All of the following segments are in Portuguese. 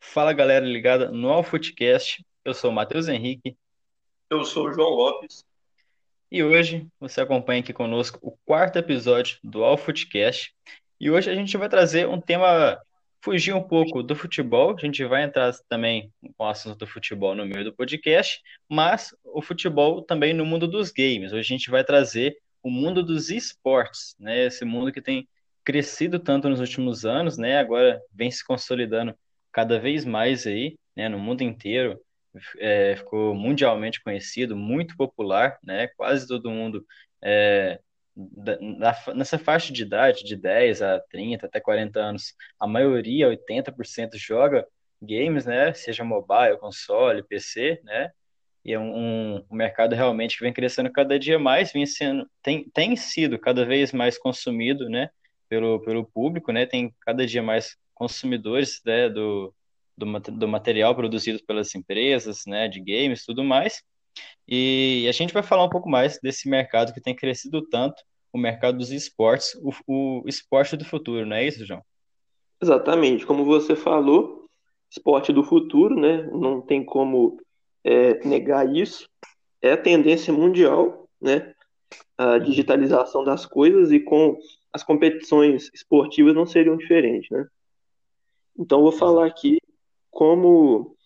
Fala galera ligada no AlFootcast, eu sou o Matheus Henrique. Eu sou o João Lopes. E hoje você acompanha aqui conosco o quarto episódio do AlFootcast. E hoje a gente vai trazer um tema, fugir um pouco do futebol, a gente vai entrar também com o assunto do futebol no meio do podcast, mas o futebol também no mundo dos games. Hoje a gente vai trazer o mundo dos esportes, né? Esse mundo que tem crescido tanto nos últimos anos, né? Agora vem se consolidando cada vez mais aí, né, no mundo inteiro, é, ficou mundialmente conhecido, muito popular, né, quase todo mundo é, da, nessa faixa de idade, de 10 a 30, até 40 anos, a maioria, 80% joga games, né, seja mobile, console, PC, né, e é um, um, mercado realmente que vem crescendo cada dia mais, vem sendo, tem, tem sido cada vez mais consumido, né, pelo, pelo público, né, tem cada dia mais consumidores né, do, do, do, material produzido pelas empresas, né, de games, tudo mais. E a gente vai falar um pouco mais desse mercado que tem crescido tanto, o mercado dos esportes, o, o esporte do futuro, não é isso, João? Exatamente, como você falou, esporte do futuro, né? Não tem como é, negar isso. É a tendência mundial, né? A digitalização das coisas e com as competições esportivas não seriam diferentes, né? Então vou falar aqui como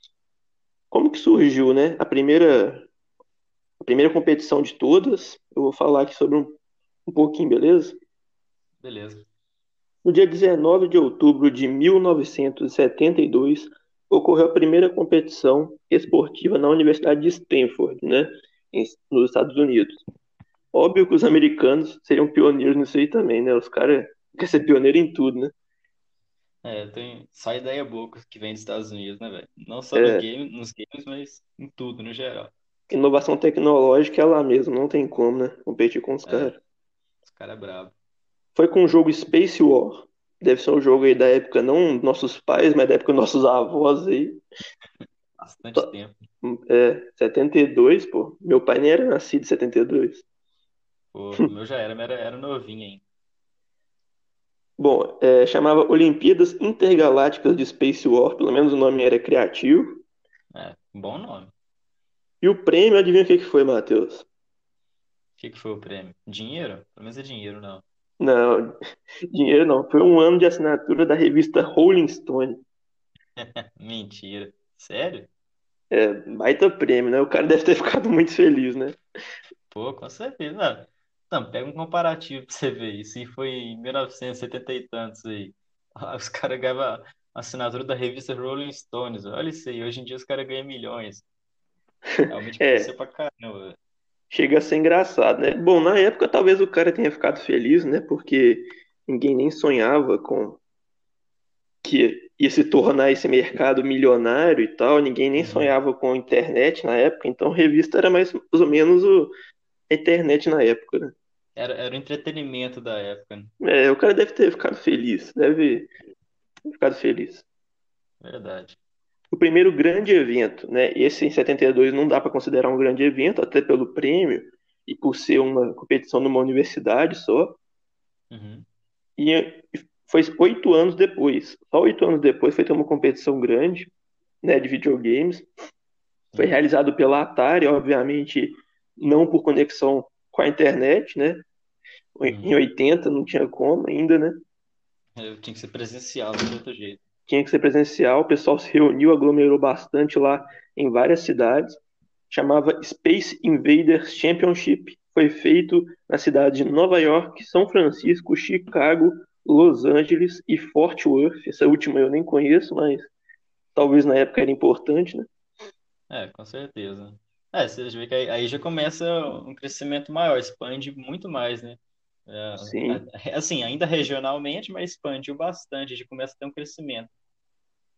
como que surgiu, né? A primeira a primeira competição de todas. Eu vou falar aqui sobre um, um pouquinho, beleza? Beleza. No dia 19 de outubro de 1972, ocorreu a primeira competição esportiva na Universidade de Stanford, né, nos Estados Unidos. Óbvio que os americanos seriam pioneiros nisso aí também, né? Os caras querem ser pioneiro em tudo, né? É, tem só ideia boa que vem dos Estados Unidos, né, velho? Não só É, nos games, mas em tudo, no geral. Inovação tecnológica é lá mesmo, não tem como, né? Competir com os É, caras. os caras é brabo. Foi com o jogo Space War. Deve ser um jogo aí da época, não nossos pais, mas da época dos nossos avós aí. Bastante tempo. É, 72, pô. Meu pai nem era nascido em 72. Pô, o meu já era, mas era, era novinho ainda. Bom, é, chamava Olimpíadas Intergalácticas de Space War, pelo menos o nome era criativo. É, bom nome. E o prêmio, adivinha o que que foi, Matheus? O que que foi o prêmio? Dinheiro? Pelo menos é dinheiro, não. Não, dinheiro não. Foi um ano de assinatura da revista Rolling Stone. Mentira. Sério? É, baita prêmio, né? O cara deve ter ficado muito feliz, né? Pô, com certeza. Não, não, pega um comparativo pra você ver isso. E foi em 1970 e tantos aí. Os caras ganhavam assinatura da revista Rolling Stones. Olha isso aí. Hoje em dia os caras ganham milhões. Realmente cresceu É, pra caramba, chega a ser engraçado, né? Bom, na época talvez o cara tenha ficado feliz, né? Porque ninguém nem sonhava com que ia se tornar esse mercado milionário e tal. Ninguém nem Uhum. sonhava com a internet na época. Então, revista era mais, mais ou menos o, a internet na época, né? Era, era o entretenimento da época, né? É, o cara deve ter ficado feliz, deve ter ficado feliz. Verdade. O primeiro grande evento, né? Esse em 72 não dá para considerar um grande evento, até pelo prêmio e por ser uma competição numa universidade só. Uhum. E foi oito anos depois. Só oito anos depois foi ter uma competição grande, né, de videogames. Foi Sim. realizado pela Atari, obviamente não por conexão com a internet, né? Em Uhum. 80 não tinha como ainda, né? Eu tinha que ser presencial, de outro jeito. Tinha que ser presencial. O pessoal se reuniu, aglomerou bastante lá em várias cidades. Chamava Space Invaders Championship. Foi feito na cidade de Nova York, São Francisco, Chicago, Los Angeles e Fort Worth. Essa última eu nem conheço, mas talvez na época era importante, né? É, com certeza. É, você vê que aí, aí já começa um crescimento maior, expande muito mais, né? É, Sim. assim, ainda regionalmente, mas expandiu bastante, já começa a ter um crescimento.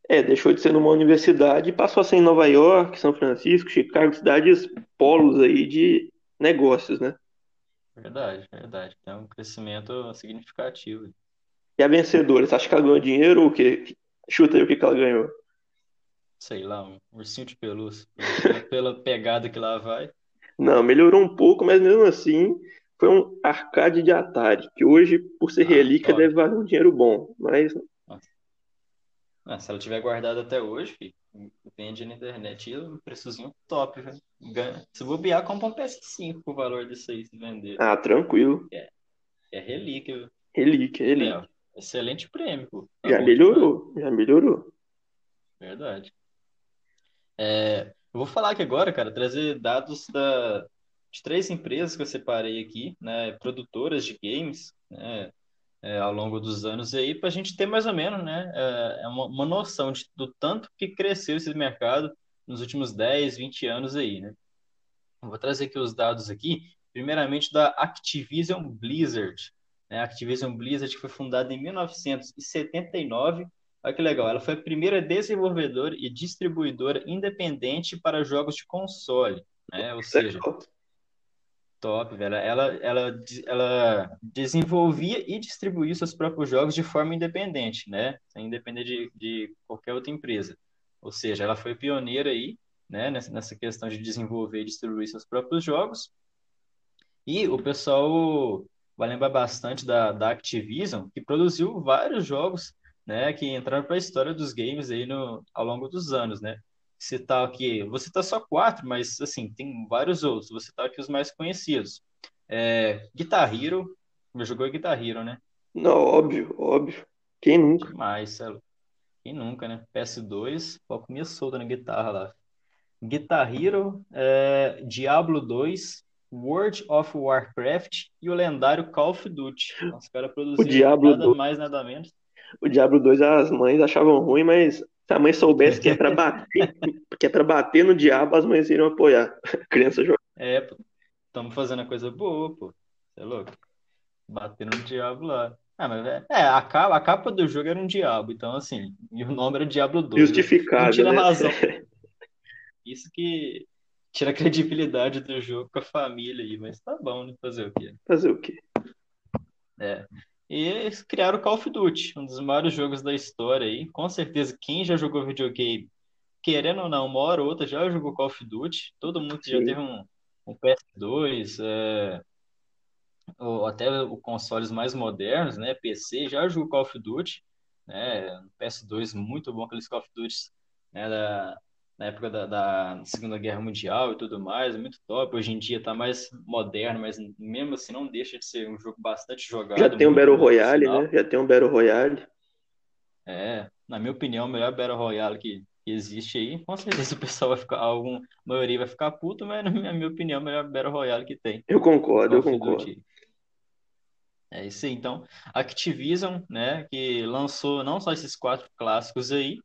É, deixou de ser numa universidade e passou a ser em Nova York, São Francisco, Chicago, cidades polos aí de negócios, né? Verdade, verdade. Tem um crescimento significativo. E a vencedora, você acha que ela ganhou dinheiro ou o quê? Chuta aí o que que ela ganhou. Sei lá, um ursinho de pelúcia. Pela, pegada que lá vai. Não, melhorou um pouco, mas mesmo assim foi um arcade de Atari, que hoje, por ser Ah, relíquia, deve valer um dinheiro bom. Mas. Ah, se ela tiver guardada até hoje, filho, vende na internet e um preçozinho top, velho. Se bobear, compra um PS5 com o valor disso aí, se vender. Ah, tranquilo. É relíquia, viu? Relíquia, É, relíquia. ó, excelente prêmio, pô. Tá Já demais. melhorou, já melhorou. Verdade. É, eu vou falar aqui agora, cara, trazer dados da, de três empresas que eu separei aqui, né, produtoras de games, né, é, ao longo dos anos aí, para a gente ter mais ou menos, né, é, é uma, uma noção de- do tanto que cresceu esse mercado nos últimos 10, 20 anos aí, né? Vou trazer aqui os dados aqui, primeiramente da Activision Blizzard, né? A Activision Blizzard que foi fundada em 1979. Olha que legal, ela foi a primeira desenvolvedora e distribuidora independente para jogos de console, né? Ou seja. Top, velho. Ela, ela, ela desenvolvia e distribuía seus próprios jogos de forma independente, né? Sem depender de, de qualquer outra empresa. Ou seja, ela foi pioneira aí, né? Nessa, nessa questão de desenvolver e distribuir seus próprios jogos. E o pessoal vai lembrar bastante da, da Activision, que produziu vários jogos, né, que entraram para a história dos games aí no, ao longo dos anos, né? Citar aqui, vou citar só quatro, mas assim, tem vários outros. Vou citar aqui os mais conhecidos. É, Guitar Hero, jogou Guitar Hero, né? Não, óbvio, óbvio. Quem nunca? Demais, Celo. Quem nunca, né? PS2, pô, comia solta na guitarra lá. Guitar Hero, é, Diablo 2, World of Warcraft e o lendário Call of Duty. Os caras O produziram Diablo nada 2, mais, nada menos. o Diablo 2 as mães achavam ruim, mas se a mãe soubesse que é pra bater, que é pra bater no diabo, as mães iriam apoiar. A criança joga. É, pô, estamos fazendo a coisa boa, pô. Você é louco? Batendo no diabo lá. Ah, mas é, é, a capa, a capa do jogo era um diabo, então assim, e o nome era Diablo 2, né? Não Justificável, tira né? razão. Isso que tira a credibilidade do jogo com a família aí, mas tá bom, né? Fazer o quê? Fazer o quê? É. E eles criaram o Call of Duty, um dos maiores jogos da história aí. Com certeza, quem já jogou videogame, querendo ou não, uma hora ou outra já jogou Call of Duty. Todo mundo que já teve Sim. um, um PS2, é, ou até os consoles mais modernos, né? PC, já jogou Call of Duty, né? PS2 muito bom, aqueles Call of Duty, né? Da, na época da, da Segunda Guerra Mundial e tudo mais, muito top. Hoje em dia tá mais moderno, mas mesmo assim não deixa de ser um jogo bastante Já jogado, tem um Battle Royale, né? Já tem um Battle Royale. É, na minha opinião, o melhor Battle Royale que, que existe aí. Com certeza o pessoal vai ficar, algum, a maioria vai ficar puto, mas na minha, minha opinião, o melhor Battle Royale que tem. Eu concordo, eu concordo. É isso aí, então. Activision, né, que lançou não só esses quatro clássicos aí,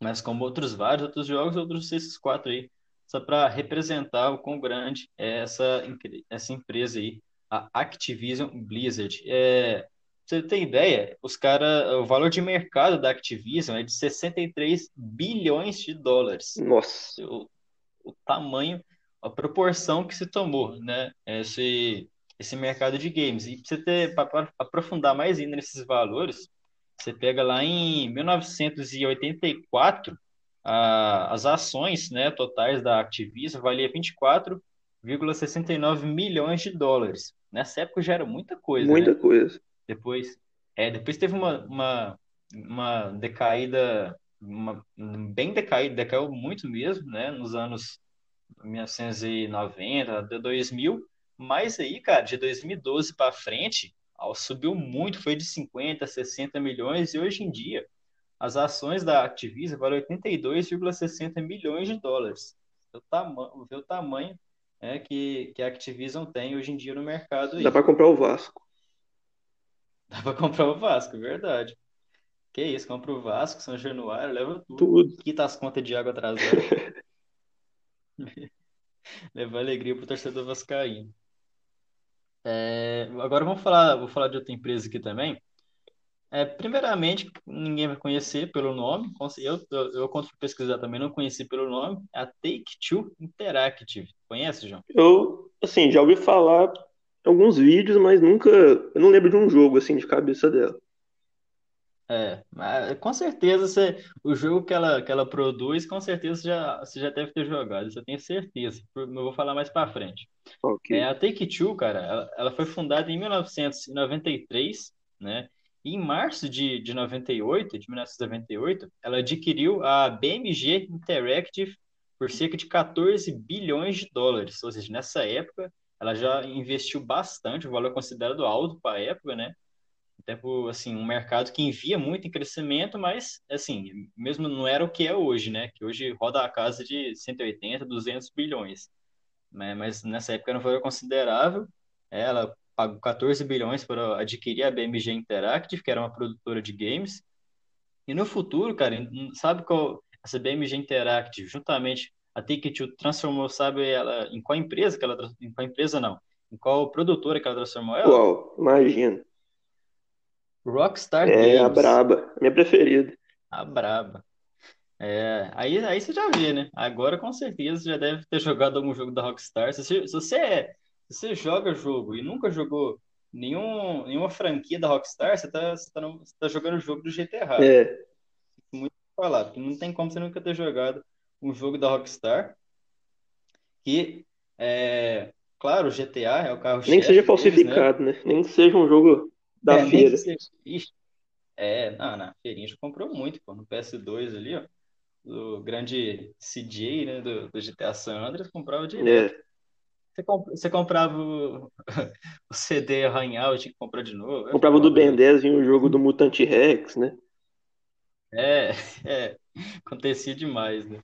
mas como outros vários outros jogos, outros esses quatro aí, só para representar o quão grande é essa, essa empresa aí, a Activision Blizzard. É, você ter ideia, os cara, o valor de mercado da Activision é de 63 bilhões de dólares. Nossa, O, o tamanho, a proporção que se tomou, né? Esse, esse mercado de games. E para você ter, para aprofundar mais ainda nesses valores, você pega lá em 1984, a, as ações, né, totais da Activision valia 24,69 milhões de dólares. Nessa época já era muita coisa, muita né? coisa. Depois, é, depois teve uma, uma, uma decaída, uma, bem decaída, decaiu muito mesmo, né? Nos anos 1990 até 2000. Mas aí, cara, de 2012 para frente, subiu muito, foi de 50, 60 milhões, e hoje em dia as ações da Activision valem 82,60 milhões de dólares. Vê o tamanho, vê o tamanho é, que, que a Activision tem hoje em dia no mercado aí. Dá pra comprar o Vasco. Dá pra comprar o Vasco, verdade. Que isso, compra o Vasco, São Januário, leva tudo. Tudo. Quita as contas de água atrasada. Leva alegria pro torcedor vascaíno. É, agora vamos falar, vou falar de outra empresa aqui também. É, primeiramente, ninguém vai conhecer pelo nome. Eu, eu, eu quando fui pesquisar também não conheci pelo nome. É a Take-Two Interactive. Conhece, João? Eu, assim, já ouvi falar alguns vídeos, mas nunca. Eu não lembro de um jogo, assim, de cabeça dela. É, mas com certeza você, o jogo que ela, que ela produz, com certeza você já, você já deve ter jogado, isso eu tenho certeza. Eu vou falar mais pra frente. Ok. É, a Take-Two, cara, ela, ela foi fundada em 1993, né? E em março de, de 98, de 1998, ela adquiriu a BMG Interactive por cerca de 14 bilhões de dólares. Ou seja, nessa época, ela já investiu bastante, o valor considerado alto para a época, né? Por, assim, um mercado que envia muito em crescimento, mas, assim, mesmo não era o que é hoje, né? Que hoje roda a casa de 180, 200 bilhões. Né? Mas nessa época um valor considerável. Ela pagou 14 bilhões para adquirir a BMG Interactive, que era uma produtora de games. E no futuro, cara, sabe qual essa BMG Interactive, juntamente a Take-Two transformou, sabe ela em qual empresa que ela em qual empresa não, em qual produtora que ela transformou ela? Qual? Imagina. Rockstar É a braba, minha preferida. A braba. É, aí, aí você já vê, né? Agora com certeza você já deve ter jogado algum jogo da Rockstar. Se você, se você, é, se você joga jogo e nunca jogou nenhum, nenhuma franquia da Rockstar, você tá, você tá, no- você tá jogando o jogo do jeito errado. É, Muito falar, porque não tem como você nunca ter jogado um jogo da Rockstar. Que, é, claro, o GTA é o nem que seja deles, né? falsificado, né? Nem que seja um jogo da É, feira. é, não, na feirinha já comprou muito, pô, no PS2 ali, ó. do grande CJ, né, do, do GTA San Andreas, comprava direto. É, Você, comp- você comprava o, o CD arranhar, tinha que comprar de novo. Comprava do Ben né? 10 em um jogo do Mutante Rex, né? É, é, acontecia demais, né?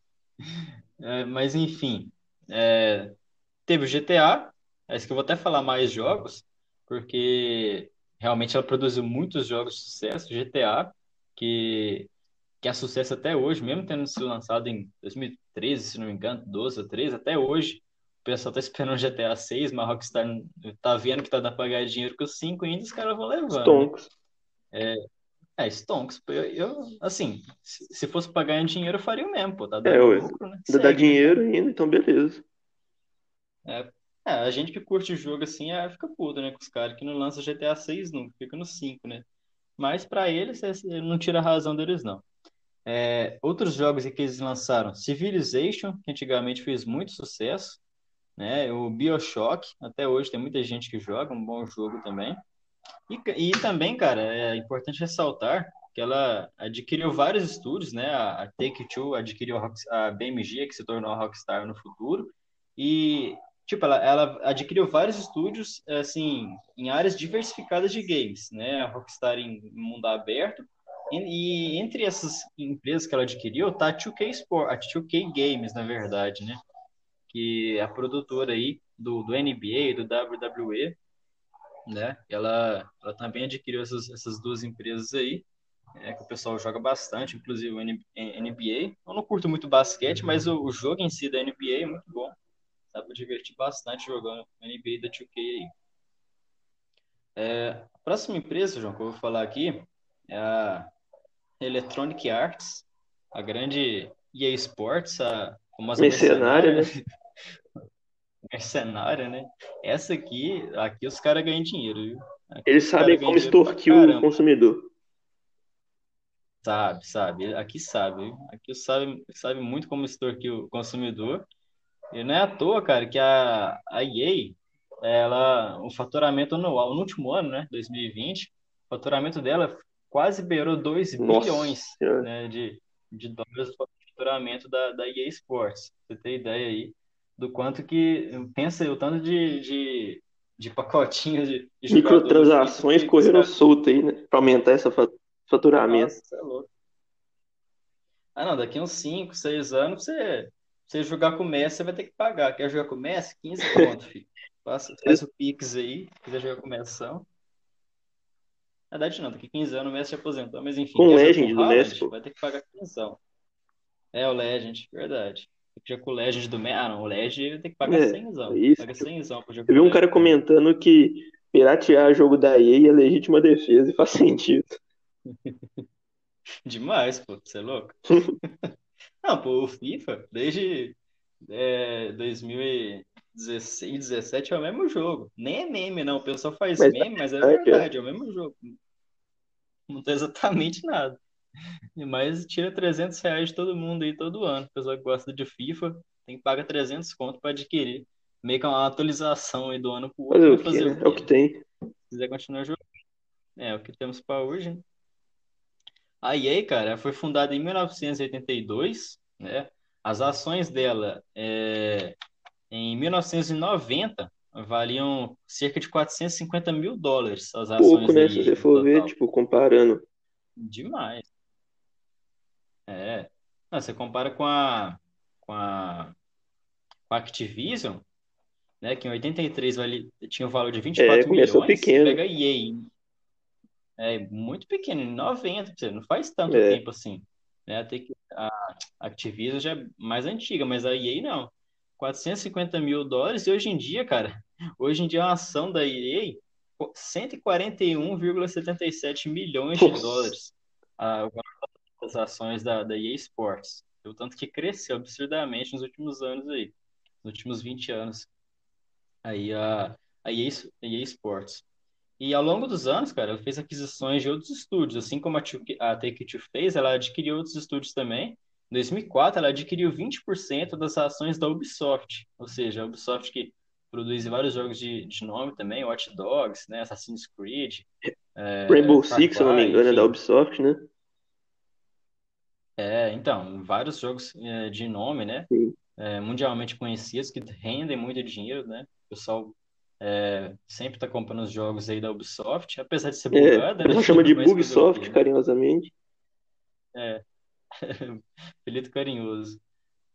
É, mas enfim, é, teve o GTA, é isso que eu vou até falar mais jogos, porque realmente ela produziu muitos jogos de sucesso, GTA, que que é sucesso até hoje, mesmo tendo sido lançado em 2013, se não me engano, 12 ou 13, até hoje. O pessoal tá esperando o GTA 6, mas a Rockstar tá vendo que tá dando pra ganhar dinheiro com o 5 ainda, os caras vão levando? Stonks. É, Stonks, eu, eu, assim, se, se fosse pra ganhar dinheiro, eu faria o mesmo, pô, tá É, dando ué. lucro, né? Dá dinheiro ainda, então beleza. É, é, a gente que curte o jogo assim, é, fica puto, né, com os caras que não lançam GTA 6 nunca, fica no 5, né? Mas pra eles, é- é- não tira a razão deles, não. É, outros jogos que eles lançaram, Civilization, que antigamente fez muito sucesso, né? O BioShock, até hoje tem muita gente que joga, um bom jogo também. E, e também, cara, é importante ressaltar que ela adquiriu vários estúdios, né? A, Take-Two adquiriu a BMG, que se tornou a Rockstar no futuro, e tipo, ela, ela adquiriu vários estúdios, assim, em áreas diversificadas de games, né? A Rockstar em mundo aberto e, e entre essas empresas que ela adquiriu, tá a 2K Sport, a 2K Games, na verdade, né? Que é a produtora aí do, do NBA do WWE, né? Ela, ela também adquiriu essas, essas duas empresas aí, é, que o pessoal joga bastante, inclusive o NBA. Eu não curto muito basquete, mas o, o jogo em si da NBA é muito bom. Dá pra divertir bastante jogando NBA da 2K aí. É, a próxima empresa, João, que eu vou falar aqui é a Electronic Arts, a grande EA Sports, a famosa Mercenária, mercenária, né? mercenária, né? Essa aqui, aqui os caras ganham dinheiro, viu? Aqui Eles sabem como extorquir o consumidor. Sabe, sabe. Aqui sabe, viu? Aqui sabe, sabe muito como extorquir o consumidor. E não é à toa, cara, que a, a EA, ela, o faturamento anual, no último ano, né, 2020, o faturamento dela quase beirou 2 Nossa bilhões, né, de, de dólares o faturamento da, da EA Sports. Pra Você tem ideia aí do quanto que, pensa aí, o tanto de, de, de pacotinhos de, de Microtransações correram solto aí, né? Pra aumentar esse faturamento. Nossa, é louco. Ah, não, daqui uns 5, 6 anos, você, você jogar com o Messi, você vai ter que pagar. Quer jogar com o Messi? 15 conto, filho. Faz, faz o Pix aí, se quiser jogar com o Messi. Na verdade, não, daqui 15 anos o Messi se aposentou. Mas enfim, Com o jogar com Legend o do Messi. Vai ter que pagar 15. É, o Legend, verdade. Tem que jogar com o Legend do Messi. Ah, não, o Legend vai ter que pagar É, 100. é isso. Paga 100 pra jogar Eu vi um cara Legend. comentando que piratear jogo da EA é legítima defesa e faz sentido. Demais, pô, você é louco? Não, pô, o FIFA, desde é, 2016, 17 é o mesmo jogo. Nem é meme, não. O pessoal faz Mas meme, mas é verdade, é. verdade, é o mesmo jogo. Não tá exatamente nada. Mas tira 300 reais de todo mundo aí todo ano. O pessoal que gosta de FIFA tem que pagar 300 conto para adquirir. Meio que uma atualização aí do ano pro Fazer outro. o quê, fazer né? o É o que tem. Se quiser continuar jogando. É, o que temos para hoje. né? A EA, cara, foi fundada em 1982, né? As ações dela é, em 1990 valiam cerca de 450 mil dólares as ações Pouco, né? Se você for ver, tipo, comparando. Demais. É. Não, você compara com a, com a, com a Activision, né, que em 83 vale, tinha um valor de É, 24 começou milhões, pequeno. pega a EA, é muito pequeno, em 90, você não faz tanto É. tempo assim. Né? Até que a Activision já é mais antiga, mas a EA não. 450 mil dólares e hoje em dia, cara, hoje em dia a ação da EA, pô, 141,77 milhões de Nossa. dólares. A, as ações da, da EA Sports. O tanto que cresceu absurdamente nos últimos anos aí, nos últimos 20 anos. Aí a, a, EA, a EA Sports. E ao longo dos anos, cara, ela fez aquisições de outros estúdios, assim como a, a Take-Two fez, ela adquiriu outros estúdios também. Em 2004, ela adquiriu 20% das ações da Ubisoft, ou seja, a Ubisoft que produz vários jogos de, de nome também, Watch Dogs, né, Assassin's Creed, é, Rainbow Six, se eu não me engano, é da. Ubisoft, né? É, então, vários jogos é, de nome, né? É, mundialmente conhecidos que rendem muito dinheiro, né? O pessoal é, sempre tá comprando os jogos aí da Ubisoft, apesar de ser É, bugada, né? ela chama de Bugsoft, né? carinhosamente. Apelido carinhoso.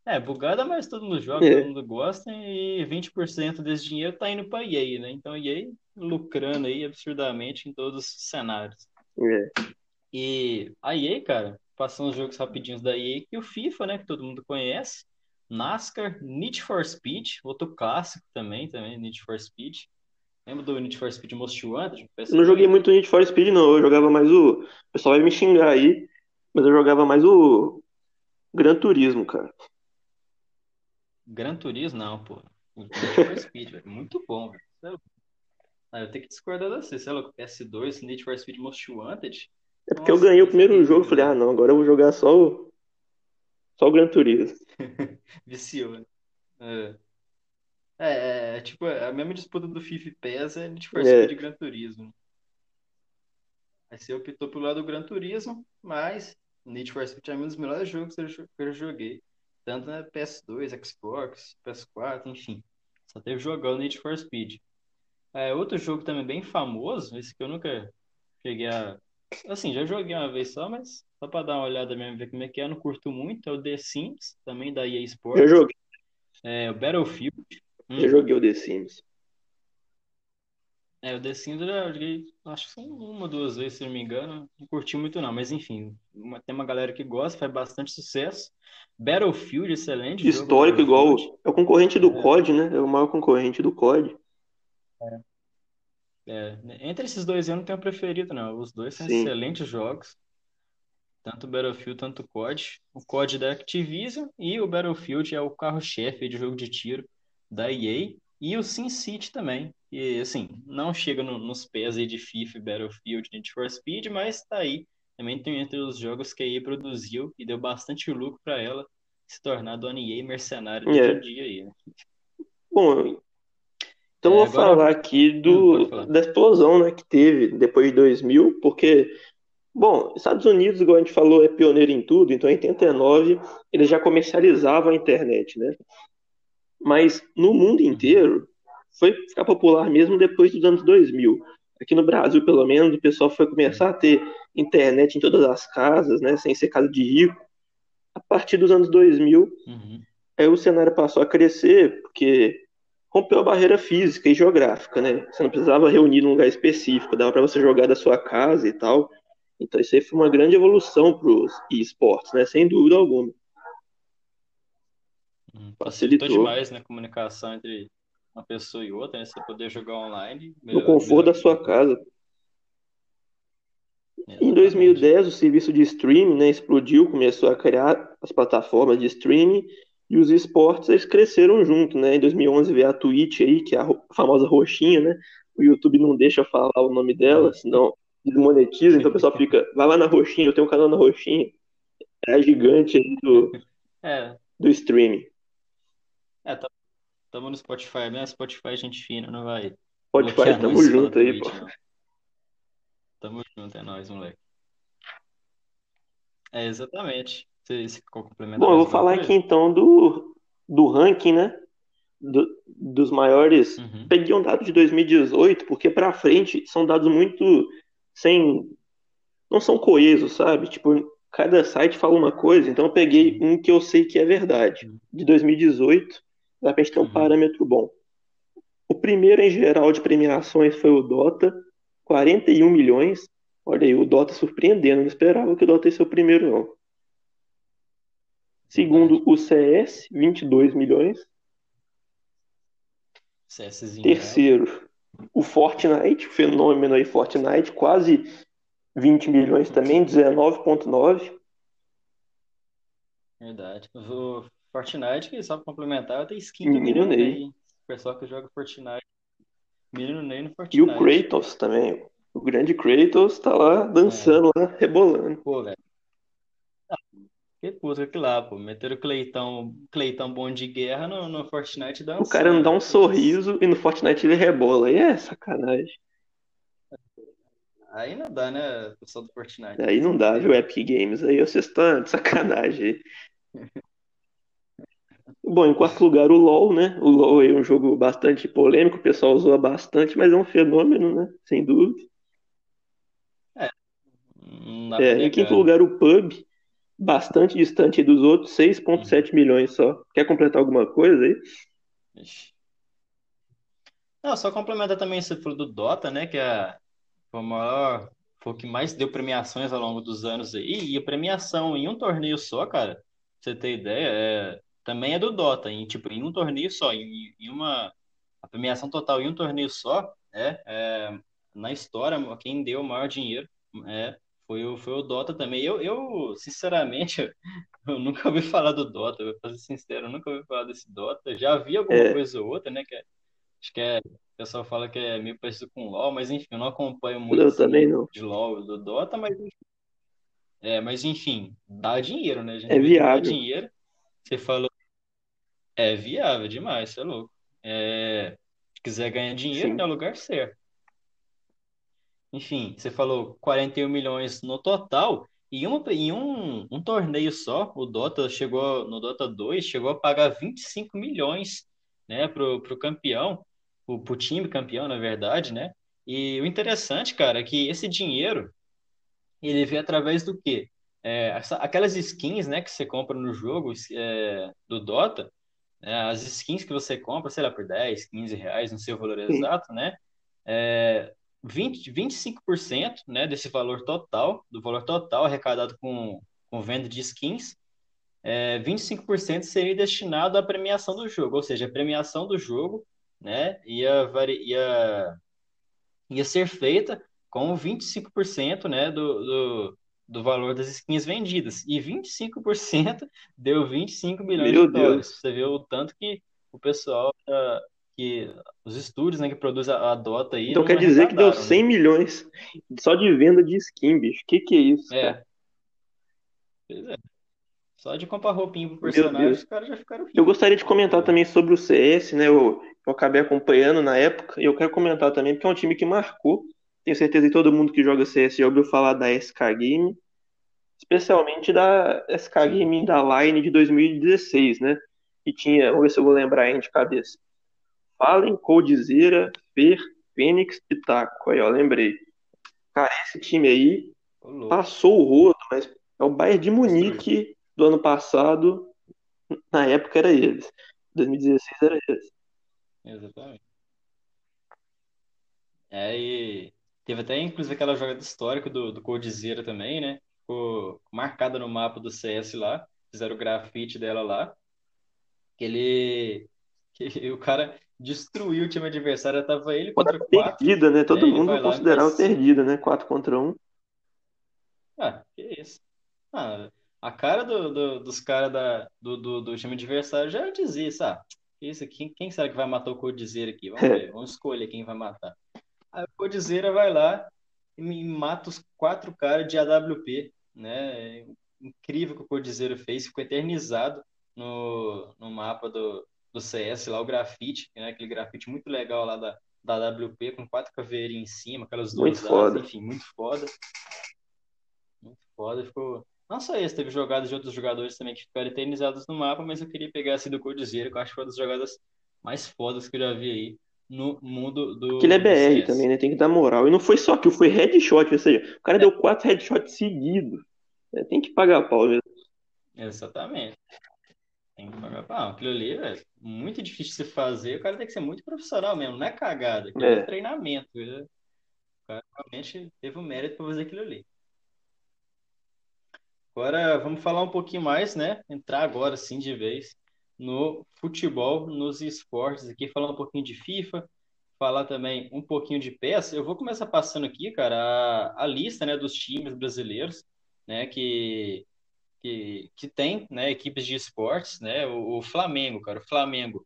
É, bugada, mas todo mundo joga, É. todo mundo gosta e 20% desse dinheiro tá indo pra EA, né? Então EA lucrando aí absurdamente em todos os cenários. É. E a EA, cara, passando os jogos rapidinhos da EA, que o FIFA, né, que todo mundo conhece, NASCAR, Need for Speed, outro clássico também, também Need for Speed. Lembra do Need for Speed Most Wanted? Eu não joguei muito Need for Speed, não. Eu jogava mais o. O pessoal vai me xingar aí, mas eu jogava mais o Gran Turismo, cara. Gran Turismo, não, pô. Need for Speed, velho. Muito bom, velho. É. Ah, eu tenho que discordar de você. É louco? PS2, Need for Speed Most Wanted? É porque eu Nossa, ganhei o primeiro jogo e falei, ah, não, agora eu vou jogar só o. Só o Gran Turismo. Viciou, né? É. É, é, tipo, a mesma disputa do FIFA e PES é Need for É. Speed e Gran Turismo. né? Aí você optou pelo lado do Gran Turismo, mas Need for Speed é um dos melhores jogos que eu joguei. Tanto na PS2, Xbox, PS4, enfim. Só teve jogando Need for Speed. É, outro jogo também bem famoso, esse que eu nunca cheguei a. Assim, já joguei uma vez só, mas só pra dar uma olhada mesmo, ver como é que é, eu não curto muito. É o The Sims, também da EA Já Sports. joguei, É, o Battlefield. Hum. já joguei o The Sims. É, o The Sims eu já joguei, acho que uma, duas vezes, se não me engano. Não curti muito não, mas enfim, uma- tem uma galera que gosta, faz bastante sucesso. Battlefield, excelente Histórico, igual. É o concorrente do É. COD, né? É o maior concorrente do COD. É, entre esses dois eu não tenho preferido não, os dois são Sim. excelentes jogos. Tanto o Battlefield, tanto o COD. O COD da Activision e o Battlefield é o carro-chefe de jogo de tiro da EA. E o SimCity também. E assim, não chega no- nos pés de FIFA, Battlefield, Need for Speed, mas tá aí. Também tem entre os jogos que a EA produziu e deu bastante lucro para ela se tornar dona EA mercenária de É. hoje em dia aí, né? Bom, então É, vou agora- falar aqui Hum, do, pode falar. da explosão, né, que teve depois de 2000, porque, bom, Estados Unidos, igual a gente falou, é pioneiro em tudo, então em 89 eles já comercializavam a internet, né? Mas no mundo inteiro foi ficar popular mesmo depois dos anos 2000. Aqui no Brasil, pelo menos, o pessoal foi começar a ter internet em todas as casas, né, sem ser casa de rico. A partir dos anos 2000, Uhum. Aí o cenário passou a crescer porque rompeu a barreira física e geográfica, né? Você não precisava reunir num lugar específico, dava para você jogar da sua casa e tal. Então isso aí foi uma grande evolução para os esportes, né? Sem dúvida alguma. Uhum. Facilitou. Facilitou demais, né, a comunicação entre uma pessoa e outra, né? Você poder jogar online. No melhor- conforto da melhor- sua casa. Em Exatamente. 2010, o serviço de streaming, né, explodiu, começou a criar as plataformas de streaming e os esportes eles cresceram junto, né? Em 2011 veio a Twitch aí, que é a famosa roxinha, né? O YouTube não deixa falar o nome dela, senão desmonetiza, então o pessoal fica, vai lá na roxinha, eu tenho um canal na roxinha. É a gigante aí do, É, do streaming. é, tá, tamo no Spotify mesmo, Spotify é gente fina, não vai Spotify, tamo junto aí, Twitch, pô. não. Tamo junto, é nóis, moleque. É, exatamente. Você, você quer complementar Bom, eu vou falar aqui então do, do ranking, né? Do- dos maiores. Uhum, Peguei um dado de 2018, porque pra frente são dados muito sem. Não são coesos, sabe? Tipo, cada site fala uma coisa, então eu peguei um que eu sei que é verdade. Uhum, De 2018, dá pra gente ter um uhum. parâmetro bom. O primeiro em geral de premiações foi o Dota, 41 milhões. Olha aí, o Dota surpreendendo, não esperava que o Dota ia ser o primeiro, não. Segundo, o CS, 22 milhões. CSzinho brabo. Terceiro, o Fortnite, fenômeno aí, Fortnite, quase 20 milhões também, 19,9. Verdade. O Fortnite, que só pra complementar, tem skin do Menino Ney. O pessoal que joga Fortnite. Menino Ney no E o Fortnite. Kratos também. O grande Kratos tá lá É, dançando, lá, rebolando. pô, velho. Que puta que lá, pô. Meteram o Cleitão, Cleitão bom de guerra no, no Fortnite O cara não dançando, dá um. Putz. sorriso e no Fortnite ele rebola. Aí é sacanagem. Aí não dá, né, pessoal do Fortnite? Aí não dá, viu, Epic Games? Aí vocês estão de sacanagem. Bom, em quarto lugar, o LoL, né? O LoL é um jogo bastante polêmico, o pessoal zoa bastante, mas é um fenômeno, né? Sem dúvida. É, É, em quinto né? lugar, o PUB, bastante distante dos outros, Uhum. 6,7 milhões só. Quer completar alguma coisa aí? Não, só complementar também, você falou do Dota, né, que é, o maior, foi o que mais deu premiações ao longo dos anos aí, e a premiação em um torneio só, cara, pra você ter ideia, é, também é do Dota, em, tipo, em um torneio só, em, em uma, a premiação total em um torneio só, é, é, na história, quem deu o maior dinheiro, é, foi o, foi o Dota também. Eu, eu, sinceramente, eu nunca ouvi falar do Dota, eu vou ser sincero, eu nunca ouvi falar desse Dota, já vi alguma É, coisa ou outra, né, que é Acho que é, o pessoal fala que é meio parecido com LoL, mas enfim, eu não acompanho muito eu também não. de LoL, do Dota, mas, é, mas enfim, dá dinheiro, né? Gente É que dá viável. dinheiro. Você falou, é viável demais, você é louco. É, se quiser ganhar dinheiro, Sim. é o lugar certo. Enfim, você falou 41 milhões no total, e uma, em um, um torneio só, o Dota chegou, no Dota 2, chegou a pagar 25 milhões, né, pro, pro campeão, pro, pro time campeão, na verdade, né? E o interessante, cara, é que esse dinheiro, ele vem através do quê? É, aquelas skins, né, que você compra no jogo, é, do Dota, né, as skins que você compra, sei lá, por 10, 15 reais, não sei o valor Sim. exato, né? É, 20, 25%, né, desse valor total, do valor total arrecadado com, com venda de skins, é, 25% seria destinado à premiação do jogo, ou seja, a premiação do jogo, né, ia, ia, ia ser feita com 25%, né, do, do, do valor das skins vendidas. E 25% deu 25 milhões de Meu dólares. Deus. Você vê o tanto que o pessoal, ah, que os estúdios, né, que produzem a, a Dota aí Então quer dizer que deu arrecadaram, né? 100 milhões só de venda de skin, bicho. Que que é isso, cara? É, pois é. Só de comprar roupinha pro personagem, os caras já ficaram Eu gostaria de comentar também sobre o CS, né? Eu, eu acabei acompanhando na época, e eu quero comentar também porque é um time que marcou. Tenho certeza que todo mundo que joga CS já ouviu falar da SK Game, especialmente da SK. Game da Line de 2016, né? Que tinha, vamos ver se eu vou lembrar aí de cabeça. Fallen, Coldzera, Fer, Fênix e Taco. Aí, ó, lembrei. Cara, esse time aí passou o rodo, mas é o Bayern de. Munique do ano passado. Na época era eles. 2016 era eles. Exatamente. É, e teve até, inclusive, aquela jogada histórica do, do Coldzera também, né? Ficou marcada no mapa do CS lá. Fizeram o grafite dela lá. Que ele... Que o cara destruiu o time adversário. Tava ele contra quatro, Perdida, né? Todo mundo considerava faz... perdida, né? 4 contra 1. Ah, que isso. Ah, a cara do, do- dos caras do, do, do time adversário já dizia isso. Ah, que isso aqui, quem será que vai matar o Coldzera aqui? Vamos ver, vamos escolher quem vai matar. Aí o Coldzera vai lá, e mata os quatro caras de AWP, né? Incrível que o Codizeiro fez, ficou eternizado no, no mapa do, do CS, lá o grafite, né? aquele grafite muito legal lá da, da AWP, com quatro caveirinhas em cima, aquelas duas muito foda. enfim, muito foda. Muito foda, ficou... Não só esse, teve jogadas de outros jogadores também que ficaram eternizados no mapa, mas eu queria pegar esse do Codizeiro, que eu acho que foi uma das jogadas mais fodas que eu já vi aí no mundo do. Que ele é BR também, né? Tem que dar moral. E não foi só que foi headshot, ou seja, o cara é. deu quatro headshots seguidos. É, tem que pagar pau, velho. Exatamente. Tem que pagar pau. Aquilo ali, é muito difícil de fazer. O cara tem que ser muito profissional mesmo, não é cagada. Aquilo é, é treinamento. Viu? O cara realmente teve o um mérito para fazer aquilo ali. Agora vamos falar um pouquinho mais, né? Entrar agora sim de vez no futebol, nos esportes aqui, falar um pouquinho de FIFA, falar também um pouquinho de PES. Eu vou começar passando aqui, cara, a, a lista, né, dos times brasileiros, né, que, que, que tem, né, equipes de esportes, né, o, o Flamengo, cara, o Flamengo.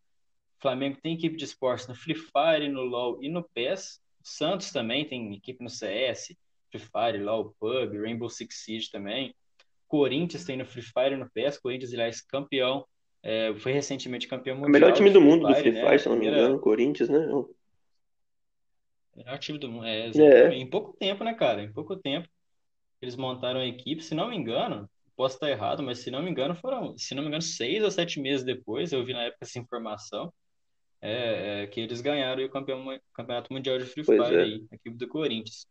O Flamengo tem equipe de esportes no Free Fire, no LoL e no PES. O Santos também tem equipe no CS, Free Fire, LoL, PUB, Rainbow Six Siege também. Corinthians tem no Free Fire e no PES. Corinthians, aliás, campeão é, foi recentemente campeão mundial. O melhor time do mundo Fire, do Free Fire, né? se não me engano, Corinthians, né? Melhor time do mundo, é, é, Em pouco tempo, né, cara? Em pouco tempo. Eles montaram a equipe, se não me engano, posso estar errado, mas se não me engano, foram, se não me engano, seis ou sete meses depois, eu vi na época essa informação, é, é, que eles ganharam o campeão, campeonato mundial de Free Fire é. aí, a equipe do Corinthians.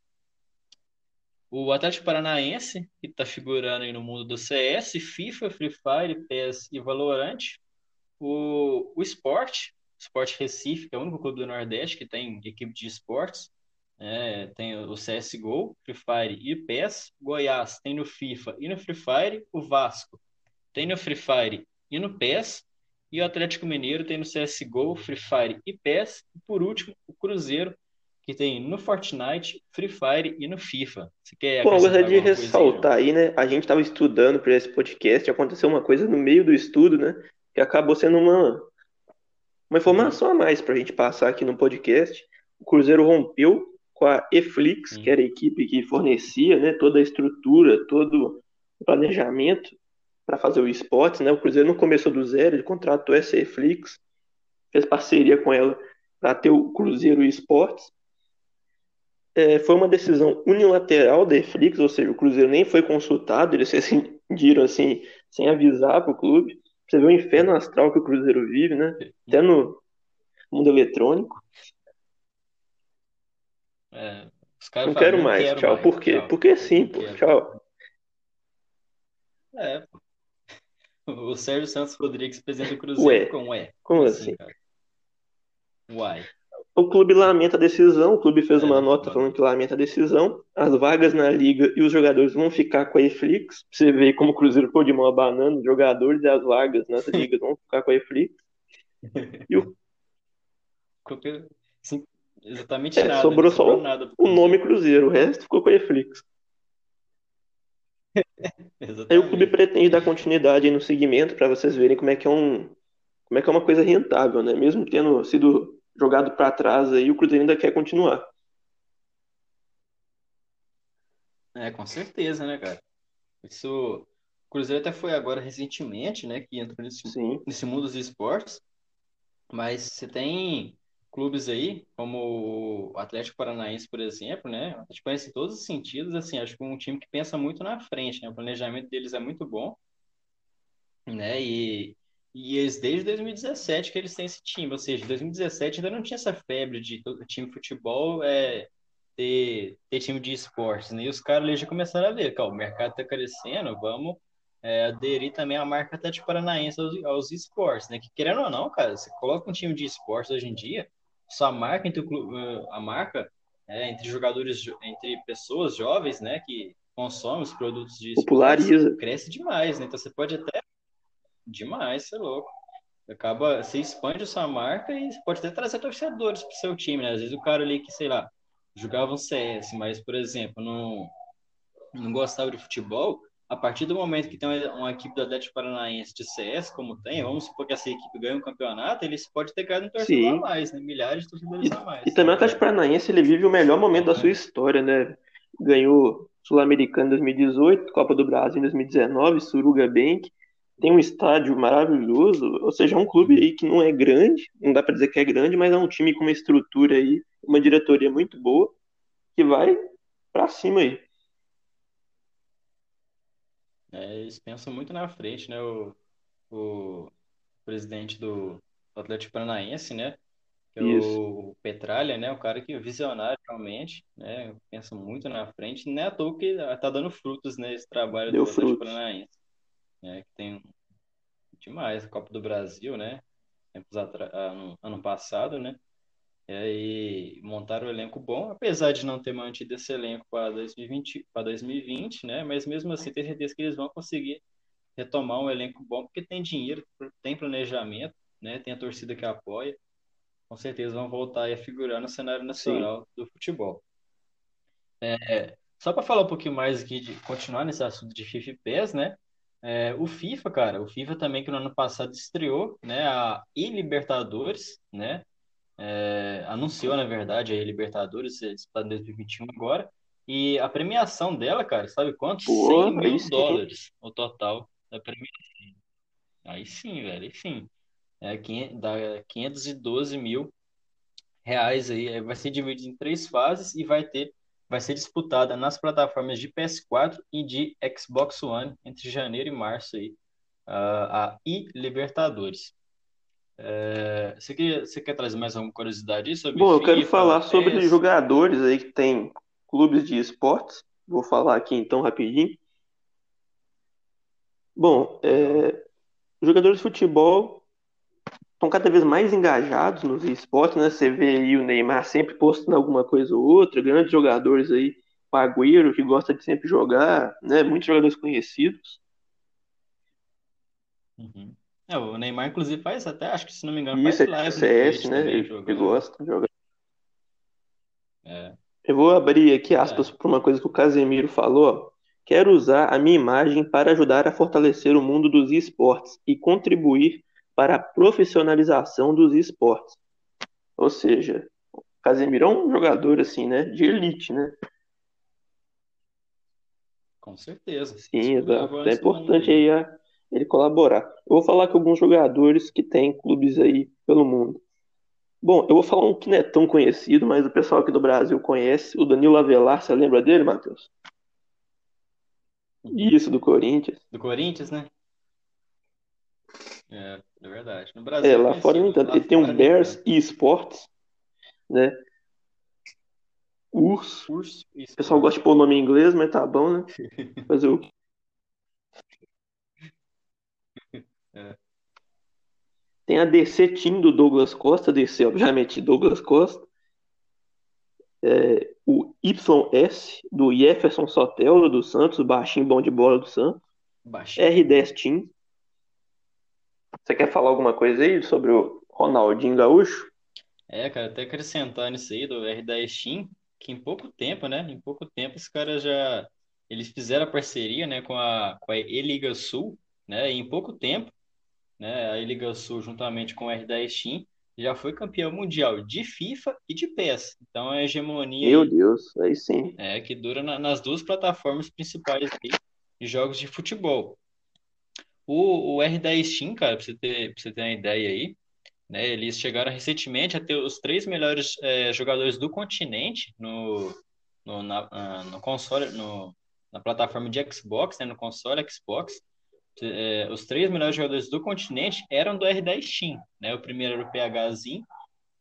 O Atlético Paranaense, que está figurando aí no mundo do CS, FIFA, Free Fire, PES e Valorant. O, o Sport, Sport Recife, que é o único clube do Nordeste que tem equipe de esportes. É, tem o CSGO, Free Fire e PES. Goiás tem no FIFA e no Free Fire. O Vasco tem no Free Fire e no PES. E o Atlético Mineiro tem no CSGO, Free Fire e PES. E por último, o Cruzeiro que tem no Fortnite, Free Fire e no FIFA. Você quer Bom, eu gostaria de ressaltar aí, né? A gente estava estudando para esse podcast, aconteceu uma coisa no meio do estudo, né? Que acabou sendo uma, uma informação a mais para a gente passar aqui no podcast. O Cruzeiro rompeu com a Eflix, que era a equipe que fornecia né, toda a estrutura, todo o planejamento para fazer o esportes, né? O Cruzeiro não começou do zero, ele contratou essa Eflix, fez parceria com ela para ter o Cruzeiro Esportes é, foi uma decisão unilateral da Netflix, ou seja, o Cruzeiro nem foi consultado, eles decidiram assim, sem avisar para o clube. Você vê o inferno astral que o Cruzeiro vive, né? Até no mundo eletrônico. É, não quero não mais, quero tchau. Mais, Por quê? Tchau. Porque sim, pô, tchau. É. O Sérgio Santos Rodrigues, presidente do Cruzeiro, Ué, com Ué. Como assim? assim? Uai. O clube lamenta a decisão, o clube fez uma é, nota falando que lamenta a decisão. As vagas na liga e os jogadores vão ficar com a Eflix. Você vê como o Cruzeiro pôr de mão a banana, os jogadores e as vagas nas ligas vão ficar com a Eflix. E o... Sim, exatamente é, nada. Sobrou só nada o nome Cruzeiro, o resto ficou com a Eflix. Aí o clube pretende dar continuidade no segmento para vocês verem como é que é um como é que é uma coisa rentável, né? Mesmo tendo sido jogado para trás aí, o Cruzeiro ainda quer continuar. É, com certeza, né, cara? Isso, o Cruzeiro até foi agora recentemente, né, que entrou nesse, nesse mundo dos esportes, mas você tem clubes aí, como o Atlético Paranaense, por exemplo, né, a gente conhece em todos os sentidos, assim, acho que é um time que pensa muito na frente, né, o planejamento deles é muito bom, né, e e eles, desde 2017 que eles têm esse time, ou seja, 2017 ainda não tinha essa febre de time de futebol é, ter, ter time de esportes, né? E os caras já começaram a ver, o mercado está crescendo, vamos é, aderir também à marca Atlético Paranaense aos, aos esportes, né? Que querendo ou não, cara, você coloca um time de esportes hoje em dia, sua marca entre o, a marca é, entre jogadores, entre pessoas jovens, né, que consomem os produtos de populariza, cresce demais, né? Então você pode até Demais, você é louco. Acaba, você expande a sua marca e pode até trazer torcedores para o seu time, né? Às vezes o cara ali que, sei lá, jogava um CS, mas, por exemplo, não, não gostava de futebol, a partir do momento que tem uma, equipe do Atlético Paranaense de CS, como tem, vamos supor que essa equipe ganha um campeonato, eles pode ter ganhado um torcedor Sim. a mais, né? Milhares de torcedores e, a mais. E também o Atlético Paranaense, ele vive o melhor momento da sua história, né? ganhou Sul-Americano em 2018, Copa do Brasil em 2019, Suruga Bank, tem um estádio maravilhoso, ou seja, é um clube aí que não é grande, não dá para dizer que é grande, mas é um time com uma estrutura aí, uma diretoria muito boa, que vai para cima aí. É, eles pensam muito na frente, né? O, o presidente do Atlético Paranaense, né? Que é o Petralha, né? O cara que é visionário realmente, né? Pensa muito na frente. Não é à toa que tá dando frutos, né? Esse trabalho Deu do Atlético frutos. Paranaense. Né? Que tem demais a Copa do Brasil, né? Tempos atra... ano, ano passado, né? E montaram um elenco bom, apesar de não ter mantido esse elenco para 2020, para 2020, né? Mas mesmo assim, tenho certeza que eles vão conseguir retomar um elenco bom, porque tem dinheiro, tem planejamento, né? Tem a torcida que apoia. Com certeza vão voltar a figurar no cenário nacional Sim. do futebol. É, só para falar um pouquinho mais aqui, de continuar nesse assunto de FIFA e PES, né? É, o FIFA, cara, o FIFA também que no ano passado estreou, né, a e-Libertadores, né, é, anunciou, na verdade, a Libertadores, está em 2021 agora, e a premiação dela, cara, sabe quanto? Pô, 100 mil dólares o total da premiação. Aí sim, velho, aí sim. É, dá 512 mil reais aí, vai ser dividido em três fases e vai ter vai ser disputada nas plataformas de PS4 e de Xbox One entre janeiro e março aí, a, a I Libertadores. É, você, quer, você quer trazer mais alguma curiosidade sobre Bom, eu quero falar PS? sobre jogadores aí que tem clubes de esportes. Vou falar aqui então rapidinho. Bom, é, jogadores de futebol estão cada vez mais engajados nos esportes, né? Você vê aí o Neymar sempre postando alguma coisa ou outra, grandes jogadores aí, o Agüero, que gosta de sempre jogar, né? Muitos jogadores conhecidos. Uhum. É, o Neymar, inclusive, faz até, acho que se não me engano, Isso, faz é live CS, né? Ele, ele gosta de jogar. É. Eu vou abrir aqui aspas é. para uma coisa que o Casemiro falou. Quero usar a minha imagem para ajudar a fortalecer o mundo dos esportes e contribuir para a profissionalização dos esportes. Ou seja, o Casemiro é um jogador assim, né, de elite, né? Com certeza. Sim, exato. É importante aí a, ele colaborar. Eu vou falar com alguns jogadores que têm clubes aí pelo mundo. Bom, eu vou falar um que não é tão conhecido, mas o pessoal aqui do Brasil conhece, o Danilo Avelar, você lembra dele, Matheus? Uhum. Isso, do Corinthians. Do Corinthians, né? É, é verdade. No Brasil. É, lá fora nem tanto. Ele tem um Bears e Esportes, né? Urso. Urso o pessoal gosta de pôr o nome em inglês, mas tá bom, né? Fazer o. É. Tem a DC Team do Douglas Costa, DC, obviamente, Douglas Costa. É, o YS do Jefferson Sotelo do Santos, baixinho bom de bola do Santos. Baixinho. R10 Team você quer falar alguma coisa aí sobre o Ronaldinho Gaúcho? É, cara, até acrescentar nisso aí do R10 Team, que em pouco tempo, né? Em pouco tempo os caras já eles fizeram a parceria, né, com a com a E-Liga Sul, né? E em pouco tempo, né, a E-Liga Sul juntamente com o R10 Team já foi campeão mundial de FIFA e de PES. Então é hegemonia Meu Deus, aí sim. É que dura na, nas duas plataformas principais de jogos de futebol. O, o R10 Team, cara, pra você ter, pra você ter uma ideia aí, né, eles chegaram recentemente a ter os três melhores é, jogadores do continente no, no, na, no console, no, na plataforma de Xbox, né, no console Xbox. É, os três melhores jogadores do continente eram do R10 Team. Né? O primeiro era o PHzinho,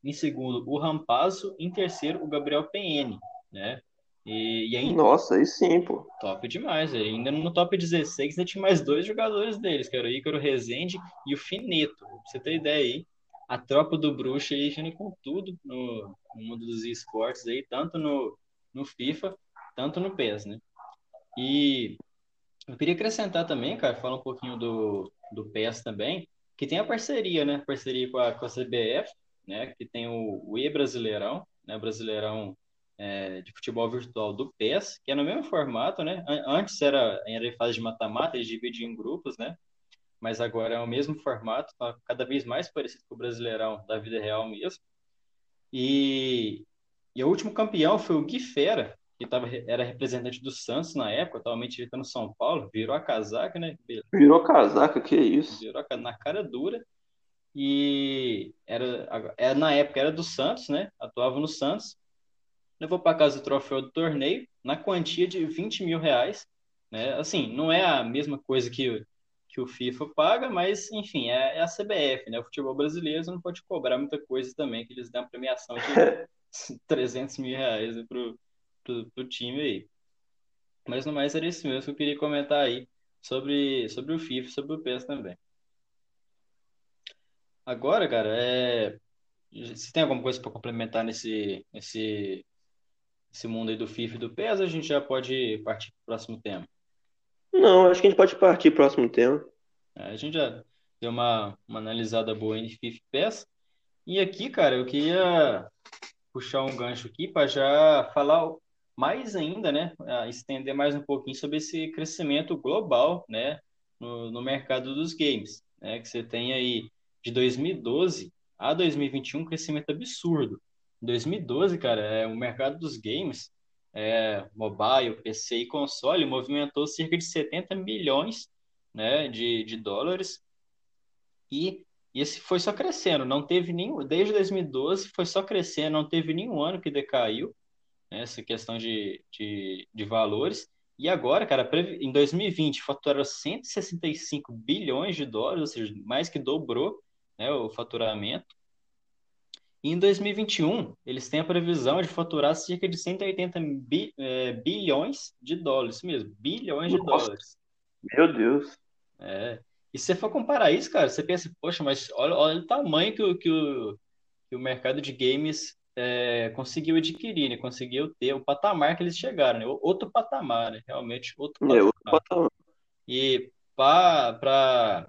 em segundo o Rampazzo, em terceiro o Gabriel PN. Né? E, e aí, Nossa, aí sim, pô. Top demais. Ainda no top 16 ainda tinha mais dois jogadores deles, que era o Ícaro Rezende e o Fineto. Pra você ter ideia aí, a tropa do Bruxo aí vindo com tudo no, no, mundo dos esportes aí, tanto no, no FIFA, tanto no PES, né? E eu queria acrescentar também, cara, falar um pouquinho do, do PES também, que tem a parceria, né? Parceria com a, com a CBF, né? Que tem o, o E-Brasileirão, né? Brasileirão é, de futebol virtual do PES, que é no mesmo formato, né? Antes era em fase de mata-mata, eles dividiam em grupos, né? Mas agora é o mesmo formato, tá cada vez mais parecido com o Brasileirão da vida real mesmo. E, e o último campeão foi o Gui Fera, que tava, era representante do Santos na época, atualmente ele está no São Paulo, virou a casaca, né? Virou casaca, que isso? Virou na cara dura. E era, era, na época era do Santos, né? Atuava no Santos. Levou para casa o troféu do torneio na quantia de 20 mil reais. Né? Assim, não é a mesma coisa que, que o FIFA paga, mas enfim, é, é a CBF, né? O futebol brasileiro não pode cobrar muita coisa também, que eles dão premiação de 300 mil reais né, pro, pro, pro time aí. Mas no mais era isso mesmo que eu queria comentar aí sobre, sobre o FIFA, sobre o PES também. Agora, cara, é... se tem alguma coisa para complementar nesse, nesse, nesse mundo aí do FIFA e do PES, a gente já pode partir para o próximo tema. Não, acho que a gente pode partir para o próximo tema. É, a gente já deu uma, uma analisada boa em FIFA e PES. E aqui, cara, eu queria puxar um gancho aqui para já falar mais ainda, né, estender mais um pouquinho sobre esse crescimento global, né, no, no mercado dos games, né, que você tem aí de 2012 a 2021 um crescimento absurdo. Em 2012, cara, é, o mercado dos games, é, mobile, PC e console, movimentou cerca de 70 milhões né, de, de dólares e e esse foi só crescendo, não teve nenhum, desde 2012 foi só crescendo, não teve nenhum ano que decaiu, né, essa questão de, de, de valores. E agora, cara, em 2020 faturou 165 bilhões de dólares, ou seja, mais que dobrou né, o faturamento. E em 2021, eles têm a previsão de faturar cerca de 180 bi, é, bilhões de dólares, mesmo, bilhões Nossa. de dólares. Meu Deus. É. E se você for comparar isso, cara, você pensa, poxa, mas olha, olha o tamanho que o, que o, que o mercado de games é, conseguiu adquirir, né? Conseguiu ter o patamar que eles chegaram, né? Outro patamar, né? Realmente outro patamar. É, outro patamar. E para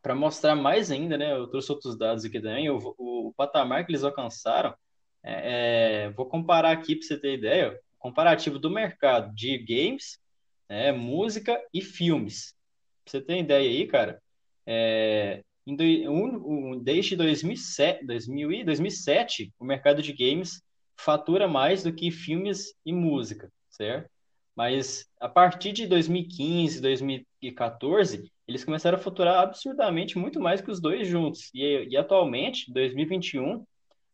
para mostrar mais ainda, né? Eu trouxe outros dados aqui também. O, o, o patamar que eles alcançaram, é, é, vou comparar aqui para você ter ideia, comparativo do mercado de games, né, música e filmes. Pra você ter ideia aí, cara, é, desde 2007, 2000 2007, o mercado de games fatura mais do que filmes e música, certo? Mas a partir de 2015, 2014, eles começaram a faturar absurdamente muito mais que os dois juntos. E, e atualmente, 2021,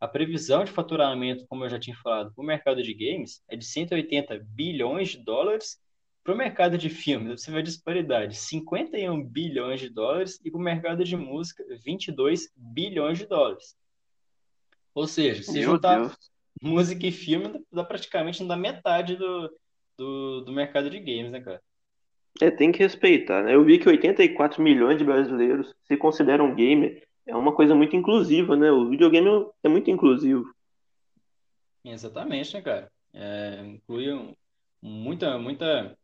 a previsão de faturamento, como eu já tinha falado, para o mercado de games é de 180 bilhões de dólares para o mercado de filmes, você vê a disparidade: 51 bilhões de dólares e para o mercado de música, 22 bilhões de dólares. Ou seja, se Meu juntar Deus. música e filme, dá praticamente dá metade do, do, do mercado de games, né, cara? É, tem que respeitar, né? Eu vi que 84 milhões de brasileiros se consideram gamer. É uma coisa muito inclusiva, né? O videogame é muito inclusivo. Exatamente, né, cara? É, inclui muita, muita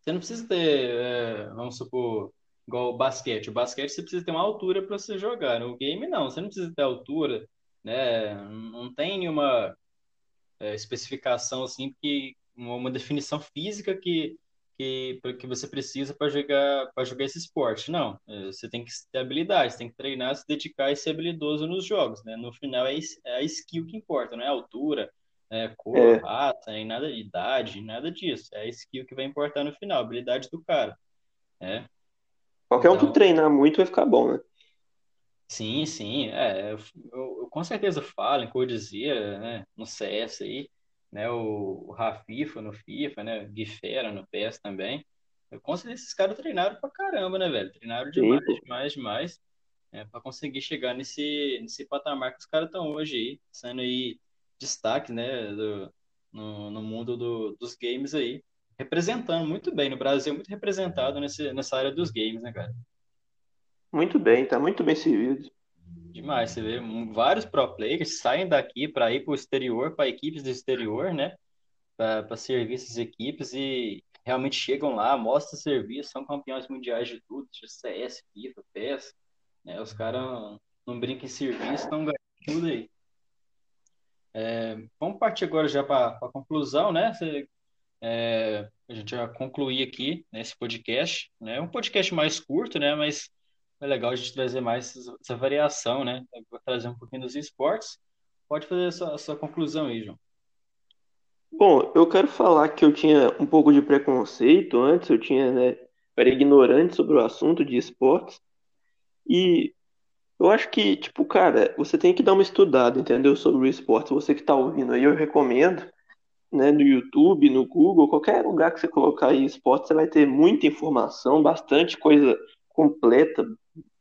você não precisa ter, é, vamos supor, igual o basquete. O basquete você precisa ter uma altura para você jogar. No game, não. Você não precisa ter altura, né? Não tem nenhuma é, especificação assim, que uma definição física que que, que você precisa para jogar para jogar esse esporte. Não, é, você tem que ter habilidade, você tem que treinar, se dedicar e ser habilidoso nos jogos, né? No final é, é a skill que importa, não é a altura, é, cor, é. raça, nem nada de idade, nada disso. É a skill que vai importar no final, a habilidade do cara. Né? Qualquer então, um que então treinar muito vai ficar bom, né? Sim, sim. É, eu, eu, eu com certeza falo em Codizia, né? No CS aí, né? O, o Rafifa no FIFA, né? Guifera no PES também. Eu com certeza esses caras treinaram pra caramba, né, velho? Treinaram demais, sim, demais, demais. É, para conseguir chegar nesse, nesse patamar que os caras estão hoje aí, sendo aí destaque, né, do, no, no mundo do, dos games aí, representando muito bem. No Brasil, muito representado nesse, nessa área dos games, né, cara? Muito bem, tá muito bem servido. Demais, você vê vários pro players saem daqui para ir para o exterior, para equipes do exterior, né? Para servir essas equipes e realmente chegam lá, mostram serviço, são campeões mundiais de tudo, de CS, FIFA, PES. Né? Os caras não brincam em serviço, estão ganhando tudo aí. É, vamos partir agora já para a conclusão, né? É, a gente já concluir aqui nesse podcast, né? Um podcast mais curto, né? Mas é legal a gente trazer mais essa variação, né? Trazer um pouquinho dos esportes. Pode fazer a sua, a sua conclusão aí, João. Bom, eu quero falar que eu tinha um pouco de preconceito antes, eu tinha, né, era ignorante sobre o assunto de esportes, e eu acho que, tipo, cara, você tem que dar uma estudada, entendeu, sobre o esporte. Você que tá ouvindo aí, eu recomendo, né, no YouTube, no Google, qualquer lugar que você colocar aí esporte, você vai ter muita informação, bastante coisa completa,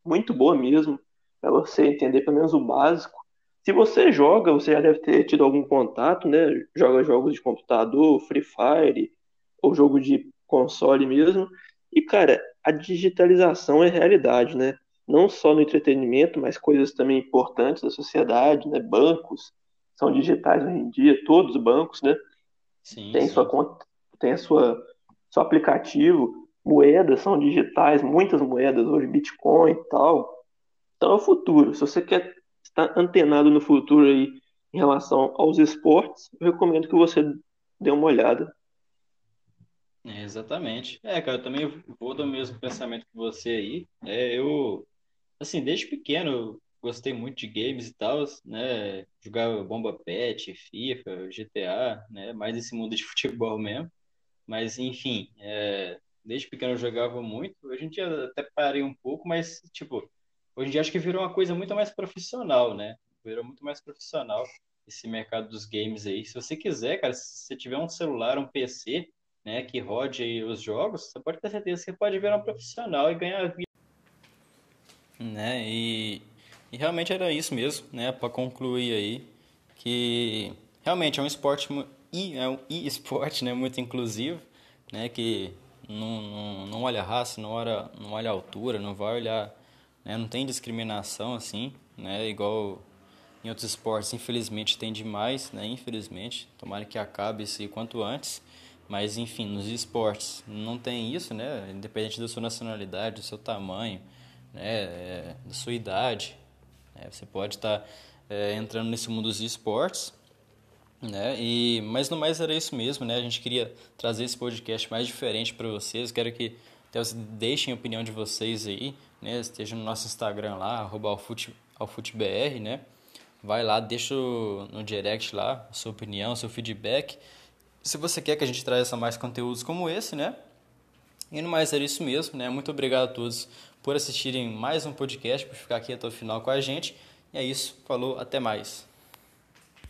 muito boa mesmo, para você entender pelo menos o básico. Se você joga, você já deve ter tido algum contato, né? Joga jogos de computador, Free Fire, ou jogo de console mesmo. E, cara, a digitalização é realidade, né? Não só no entretenimento, mas coisas também importantes da sociedade, né? Bancos são digitais hoje em dia, todos os bancos, né? Sim, Tem sua sim. conta, tem a sua, seu aplicativo, moedas são digitais, muitas moedas hoje, Bitcoin e tal. Então é o futuro. Se você quer estar antenado no futuro aí em relação aos esportes, eu recomendo que você dê uma olhada. É, exatamente. É, cara, eu também vou do mesmo pensamento que você aí. É, eu, assim, desde pequeno eu gostei muito de games e tal, né? Jogava Bomba Pet, FIFA, GTA, né? Mais esse mundo de futebol mesmo. Mas, enfim, é, desde pequeno eu jogava muito. Hoje em dia até parei um pouco, mas, tipo, hoje em dia acho que virou uma coisa muito mais profissional, né? Virou muito mais profissional esse mercado dos games aí. Se você quiser, cara, se você tiver um celular, um PC, né, que rode os jogos, você pode ter certeza que pode virar um profissional e ganhar vida. Né? E, e realmente era isso mesmo, né? Para concluir aí, que realmente é um esporte e é um e-esporte, né, muito inclusivo, né, que não, não, não olha raça, não olha, não olha altura, não vai olhar, né, não tem discriminação assim, né, igual em outros esportes, infelizmente tem demais, né, infelizmente, tomara que acabe isso quanto antes, mas enfim, nos esportes não tem isso, né, independente da sua nacionalidade, do seu tamanho, né, é, da sua idade, né, você pode estar é, entrando nesse mundo dos esportes né? E mas no mais era isso mesmo, né? A gente queria trazer esse podcast mais diferente para vocês. Quero que até vocês deixem a opinião de vocês aí, né? Esteja no nosso Instagram lá, alfutebr, né? Vai lá, deixa no direct lá a sua opinião, seu feedback. Se você quer que a gente traga mais conteúdos como esse, né? E no mais era isso mesmo, né? Muito obrigado a todos por assistirem mais um podcast, por ficar aqui até o final com a gente. E é isso, falou, até mais.